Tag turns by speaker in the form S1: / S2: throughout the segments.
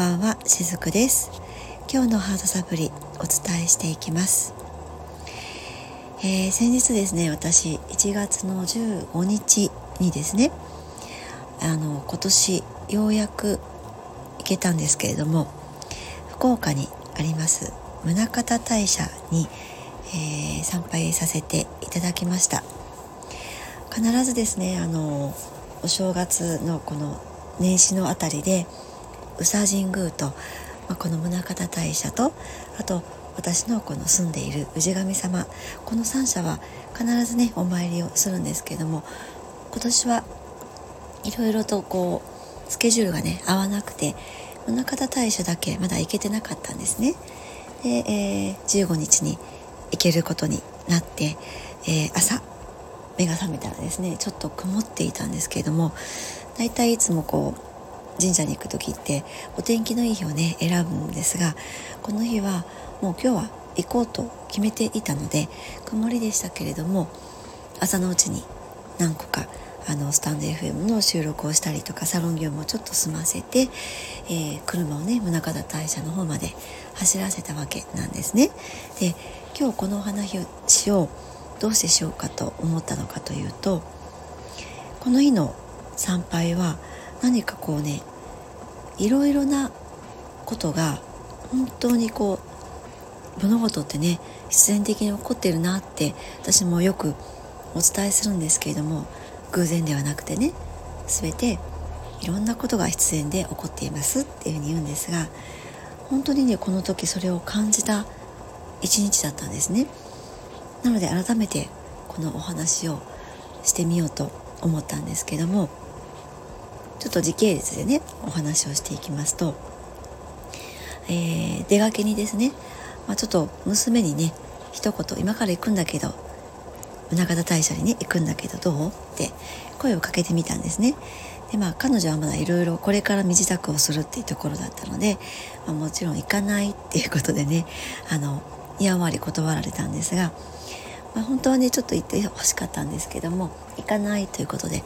S1: ばんはしずくです。今日のハードサプリお伝えしていきます、えー、先日ですね私1月の15日にですねあの今年ようやく行けたんですけれども福岡にあります宗像大社に、えー、参拝させていただきました。必ずですねあのお正月のこの年始のあたりで宇佐神宮と、まあ、この宗像大社とあと私のこの住んでいる氏神様この3社は必ずねお参りをするんですけども今年はいろいろとこうスケジュールがね合わなくて宗像大社だけまだ行けてなかったんですね。で、えー、15日に行けることになって、えー、朝目が覚めたらですねちょっと曇っていたんですけれどもだいたいいつもこう神社に行く時ってお天気のいい日をね選ぶんですがこの日はもう今日は行こうと決めていたので曇りでしたけれども朝のうちに何個かあのスタンド FM の収録をしたりとかサロン業務をちょっと済ませて、えー、車をね宗像大社の方まで走らせたわけなんですね。で今日このお話をどうしてしようかと思ったのかというとこの日の参拝は何かこうねいろいろなことが本当にこう物事ってね必然的に起こってるなって私もよくお伝えするんですけれども偶然ではなくてね全ていろんなことが必然で起こっていますっていうふうに言うんですが本当にねこの時それを感じた一日だったんですね。なので改めてこのお話をしてみようと思ったんですけどもちょっと時系列でねお話をしていきますと、えー、出かけにですね、まあ、ちょっと娘にね一言今から行くんだけど宗像大社にね行くんだけどどう？って声をかけてみたんですね。でまあ彼女はまだいろいろこれから身支度をするっていうところだったので、まあ、もちろん行かないっていうことでねあのやんわり断られたんですが、まあ、本当はねちょっと行ってほしかったんですけども行かないということで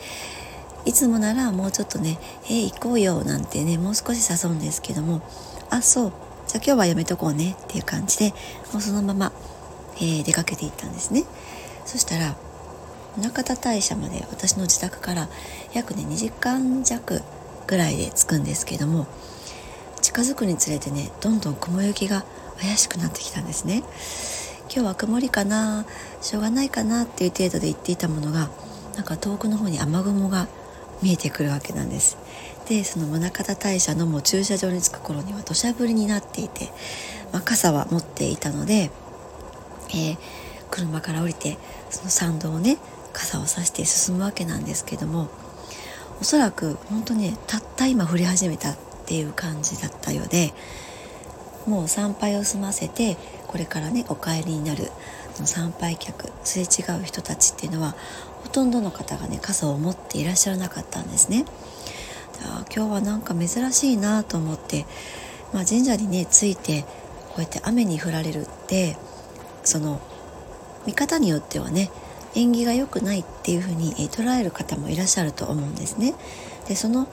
S1: いつもならもうちょっとね「えー、行こうよ」なんてねもう少し誘うんですけども「あそうじゃあ今日はやめとこうね」っていう感じでもうそのまま、えー、出かけていったんですね。そしたら宗像大社まで私の自宅から約ね2時間弱ぐらいで着くんですけども近づくにつれてねどんどん雲行きが怪しくなってきたんですね今日は曇りかなしょうがないかなっていう程度で言っていたものがなんか遠くの方に雨雲が見えてくるわけなんです。でその宗像大社のもう駐車場に着く頃には土砂降りになっていて、まあ、傘は持っていたので、えー、車から降りてその参道をね傘をさして進むわけなんですけどもおそらく本当ねたった今降り始めたっていう感じだったようでもう参拝を済ませてこれからねお帰りになる参拝客すれ違う人たちっていうのはほとんどの方がね傘を持っていらっしゃらなかったんですね。今日はなんか珍しいなと思って、まあ、神社にね着いてこうやって雨に降られるってその見方によってはね縁起が良くないっていうふうに捉える方もいらっしゃると思うんですね。でその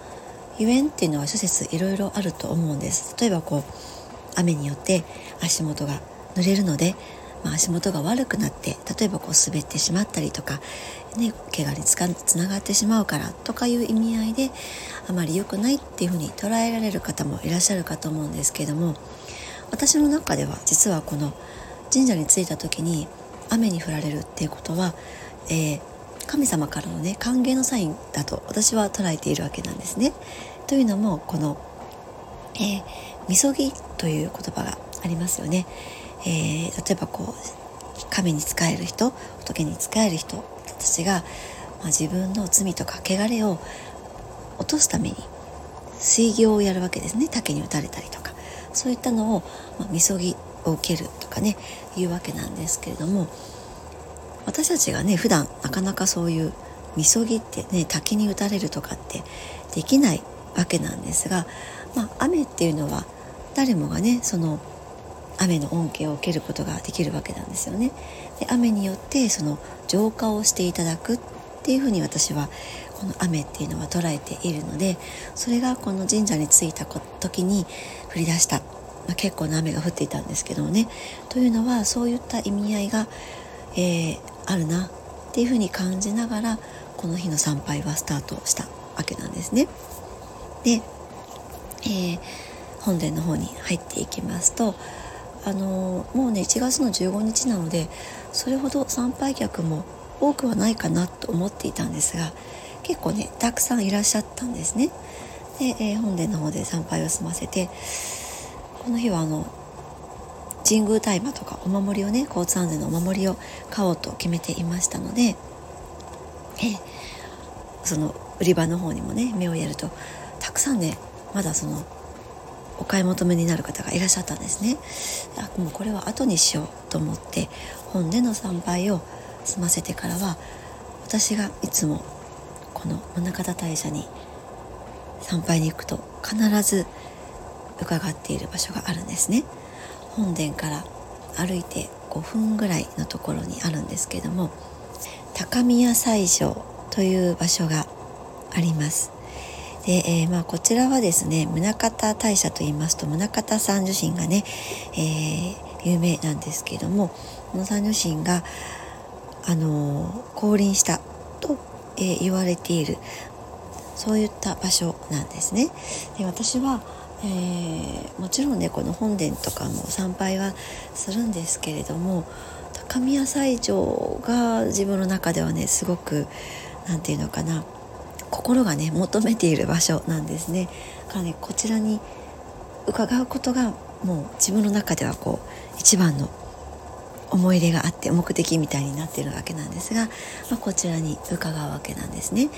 S1: ゆえんっていうのは諸説いろいろあると思うんです。例えばこう雨によって足元が濡れるので、まあ、足元が悪くなって例えばこう滑ってしまったりとか、ね、怪我につかつながってしまうからとかいう意味合いであまり良くないっていうふうに捉えられる方もいらっしゃるかと思うんですけども私の中では実はこの神社に着いた時に雨に降られるっていうことは、えー、神様からのね歓迎のサインだと私は捉えているわけなんですね。というのもこの、えー、みそぎという言葉がありますよね。えー、例えばこう神に仕える人仏に仕える人たちが、まあ、自分の罪とか汚れを落とすために水行をやるわけですね。竹に打たれたりとか。そういったのを、まあ、みそぎを受けるとかねいうわけなんですけれども私たちがね普段なかなかそういうみそぎってね滝に打たれるとかってできないわけなんですが、まあ、雨っていうのは誰もがねその雨の恩恵を受けることができるわけなんですよね。で雨によってその浄化をしていただくっていうふうに私はこの雨っていうのは捉えているのでそれがこの神社に着いた時に降り出した、まあ、結構な雨が降っていたんですけどもねというのはそういった意味合いが、えー、あるなっていうふうに感じながらこの日の参拝はスタートしたわけなんですね。で、えー、本殿の方に入っていきますとあのもうね1月の15日なのでそれほど参拝客も多くはないかなと思っていたんですが結構ねたくさんいらっしゃったんですね。で、えー、本殿の方で参拝を済ませてこの日はあの神宮大麻とかお守りをね交通安全のお守りを買おうと決めていましたので、えー、その売り場の方にもね目をやるとたくさんねまだそのお買い求めになる方がいらっしゃったんですね。あもうこれは後にしようと思って本での参拝を済ませてからは私がいつもこの宗像大社に参拝に行くと必ず伺っている場所があるんですね。本殿から歩いて5分ぐらいのところにあるんですけども高宮斎場という場所があります。で、えー、まあ、こちらはですね宗像大社といいますと宗像三女神がね、えー、有名なんですけどもこの三女神が、あのー、降臨したと、えー、言われているそういった場所なんですね。で私はえー、もちろんねこの本殿とかも参拝はするんですけれども高宮斎場が自分の中ではねすごく何て言うのかな心がね求めている場所なんですね。からねこちらに伺うことがもう自分の中ではこう一番の思い入れがあって目的みたいになっているわけなんですが、まあ、こちらに伺うわけなんですね。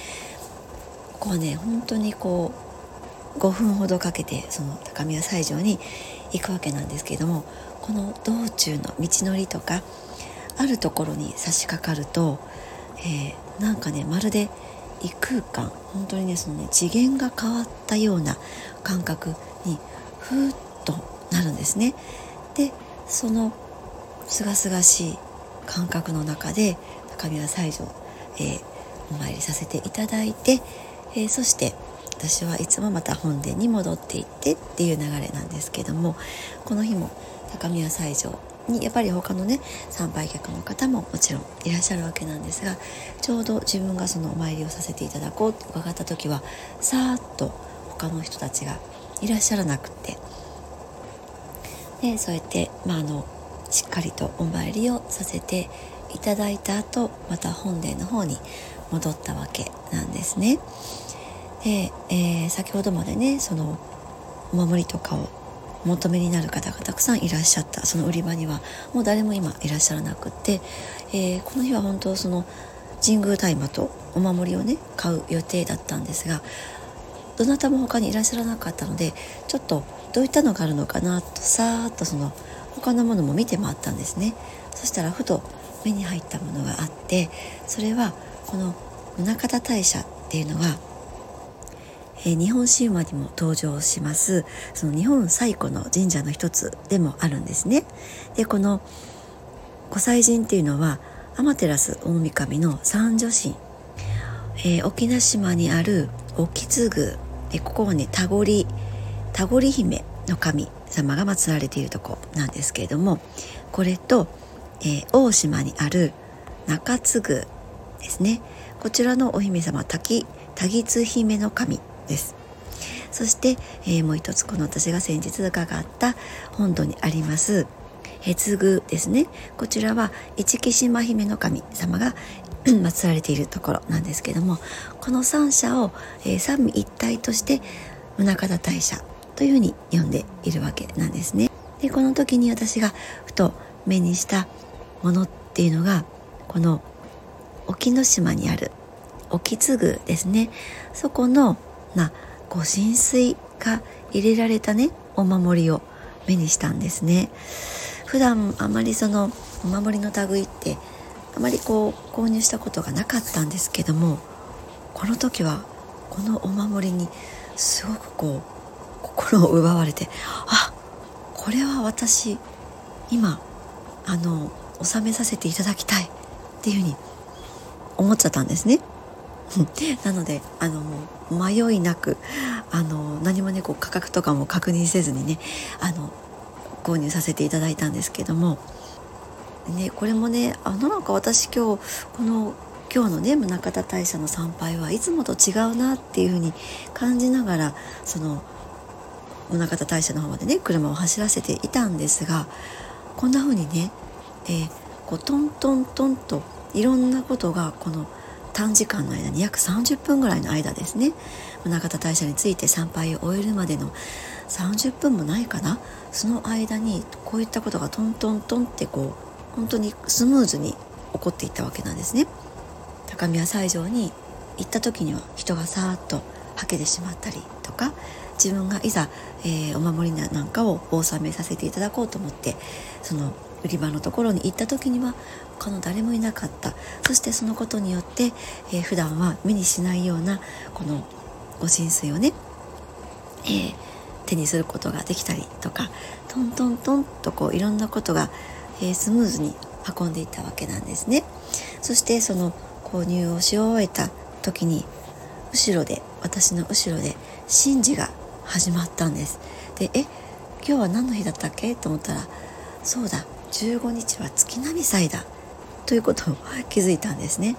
S1: ここはね本当にこう5分ほどかけてその高宮斎場に行くわけなんですけれどもこの道中の道のりとかあるところに差し掛かると、えー、なんかねまるで異空間本当にねそのね次元が変わったような感覚にふーっとなるんですね。でそのすがすがしい感覚の中で高宮西条、えー、お参りさせていただいて、えー、そして私はいつもまた本殿に戻っていってっていう流れなんですけどもこの日も高宮西条にやっぱり他のね参拝客の方ももちろんいらっしゃるわけなんですがちょうど自分がそのお参りをさせていただこうって伺った時はさーっと他の人たちがいらっしゃらなくってでそうやって、まあ、あのしっかりとお参りをさせていただいた後また本殿の方に戻ったわけなんですね。で、えー、先ほどまでねそのお守りとかを求めになる方がたくさんいらっしゃった。その売り場には。もう誰も今いらっしゃらなくって、えー、この日は本当その神宮大麻とお守りをね買う予定だったんですがどなたも他にいらっしゃらなかったのでちょっとどういったのがあるのかなとさーっとその他のものも見て回ったんですね。そしたらふと目に入ったものがあってそれはこの宗像大社っていうのはえ日本神話にも登場します。その日本最古の神社の一つでもあるんですね。でこの御祭神っていうのは天照大神の三女神、えー、沖縄島にある沖津宮、えここはね田堀田堀姫の神様が祀られているとこなんですけれどもこれと、えー、大島にある中津宮ですね。こちらのお姫様滝田津姫の神。です。そして、えー、もう一つこの私が先日伺った本土にあります越宮ですね。こちらは一木島姫の神様が 祀られているところなんですけどもこの三社を、えー、三位一体として宗像大社というふうに呼んでいるわけなんですね。でこの時に私がふと目にしたものっていうのがこの沖ノ島にある沖津宮ですね。そこのなご神水が入れられたねお守りを目にしたんですね。普段あまりそのお守りの類ってあまりこう購入したことがなかったんですけどもこの時はこのお守りにすごくこう心を奪われてあこれは私今あの納めさせていただきたいっていうふうに思っちゃったんですね。なのであの迷いなくあの何もねこう価格とかも確認せずにねあの購入させていただいたんですけども、ね、これもねあのなんか私今日この今日のね宗像大社の参拝はいつもと違うなっていうふうに感じながらその宗像大社の方までね車を走らせていたんですがこんな風にね、えー、こうトントントンといろんなことがこの短時間の間に約30分ぐらいの間ですね。宗像大社について参拝を終えるまでの30分もないかな。その間にこういったことがトントントンってこう本当にスムーズに起こっていったわけなんですね。高宮斎場に行った時には人がさーっとはけてしまったりとか自分がいざ、えー、お守りなんかをお納めさせていただこうと思ってその売り場のところに行った時には他の誰もいなかった。そしてそのことによって、えー、普段は目にしないようなこのご神水をね、えー、手にすることができたりとかトントントンとこういろんなことが、えー、スムーズに運んでいったわけなんですね。そしてその購入をし終えた時に後ろで私の後ろで神事が始まったんです。でえ今日は何の日だったっけ？と思ったらそうだ15日は月並祭だ。ということを気づいたんですね。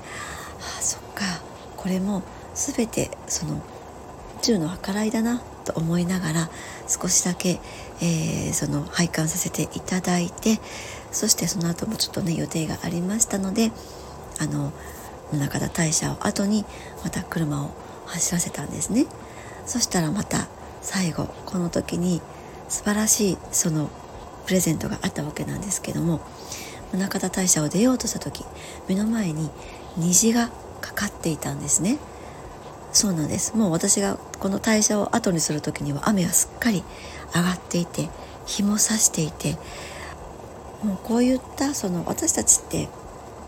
S1: ああそっか。これも全てその宇宙の計らいだなと思いながら少しだけ、えー、その拝観させていただいてそしてその後もちょっとね予定がありましたのであの宗像大社を後にまた車を走らせたんですね。そしたらまた最後この時に素晴らしいそのプレゼントがあったわけなんですけども宗像大社を出ようとした時目の前に虹がかかっていたんですね。そうなんです。もう私がこの大社を後にする時には雨はすっかり上がっていて日も差していてもうこういったその私たちって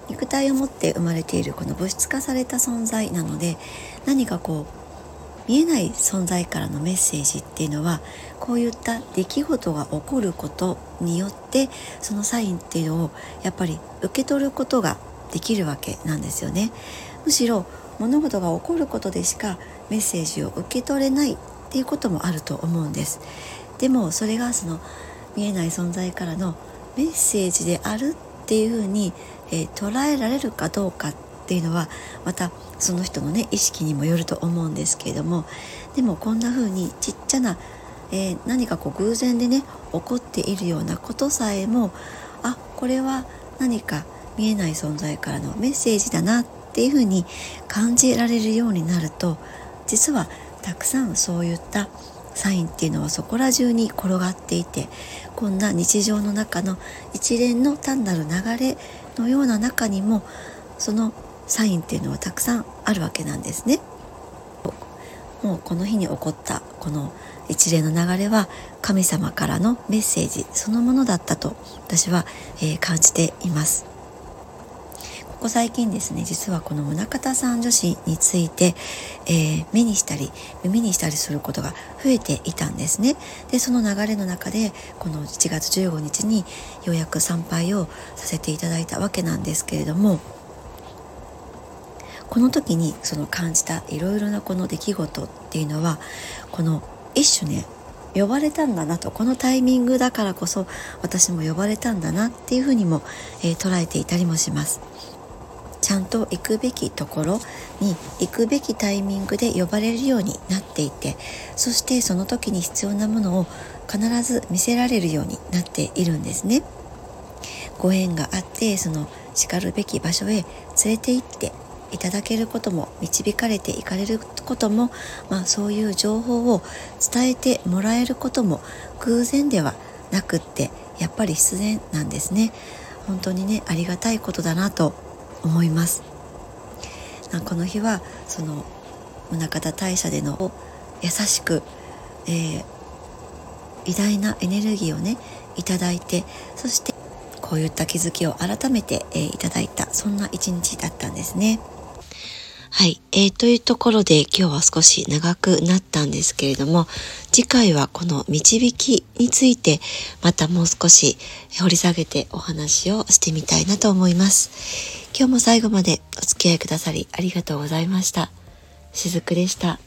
S1: 肉体を持って生まれているこの物質化された存在なので何かこう見えない存在からのメッセージっていうのはこういった出来事が起こることによってそのサインっていうのをやっぱり受け取ることができるわけなんですよね。むしろ物事が起こることでしかメッセージを受け取れないっていうこともあると思うんです。でもそれがその見えない存在からのメッセージであるっていうふうにえー、捉えられるかどうかっっていうのはまたその人のね意識にもよると思うんですけれどもでもこんな風にちっちゃな、えー、何かこう偶然でね起こっているようなことさえもあこれは何か見えない存在からのメッセージだなっていう風に感じられるようになると実はたくさんそういったサインっていうのはそこら中に転がっていてこんな日常の中の一連の単なる流れのような中にもそのサインっていうのはたくさんあるわけなんですね。もうこの日に起こったこの一連の流れは神様からのメッセージそのものだったと私は、えー、感じています。ここ最近ですね実はこの宗像さん女子について、えー、目にしたり耳にしたりすることが増えていたんですねでその流れの中でこの1月15日にようやく参拝をさせていただいたわけなんですけれどもこの時にその感じたいろいろなこの出来事っていうのはこの一種ね呼ばれたんだなとこのタイミングだからこそ私も呼ばれたんだなっていうふうにも、えー、捉えていたりもします。ちゃんと行くべきところに行くべきタイミングで呼ばれるようになっていてそしてその時に必要なものを必ず見せられるようになっているんですね。ご縁があってそのしかるべき場所へ連れて行っていただけることも導かれていかれることも、まあ、そういう情報を伝えてもらえることも偶然ではなくってやっぱり必然なんですね本当にねありがたいことだなと思いますこの日はその宗像大社での優しく、えー、偉大なエネルギーをねいただいてそしてこういった気づきを改めて、えー、いただいたそんな一日だったんですね。はい、えー、というところで今日は少し長くなったんですけれども次回はこの導きについてまたもう少し掘り下げてお話をしてみたいなと思います。今日も最後までお付き合いくださりありがとうございました。しずくでした。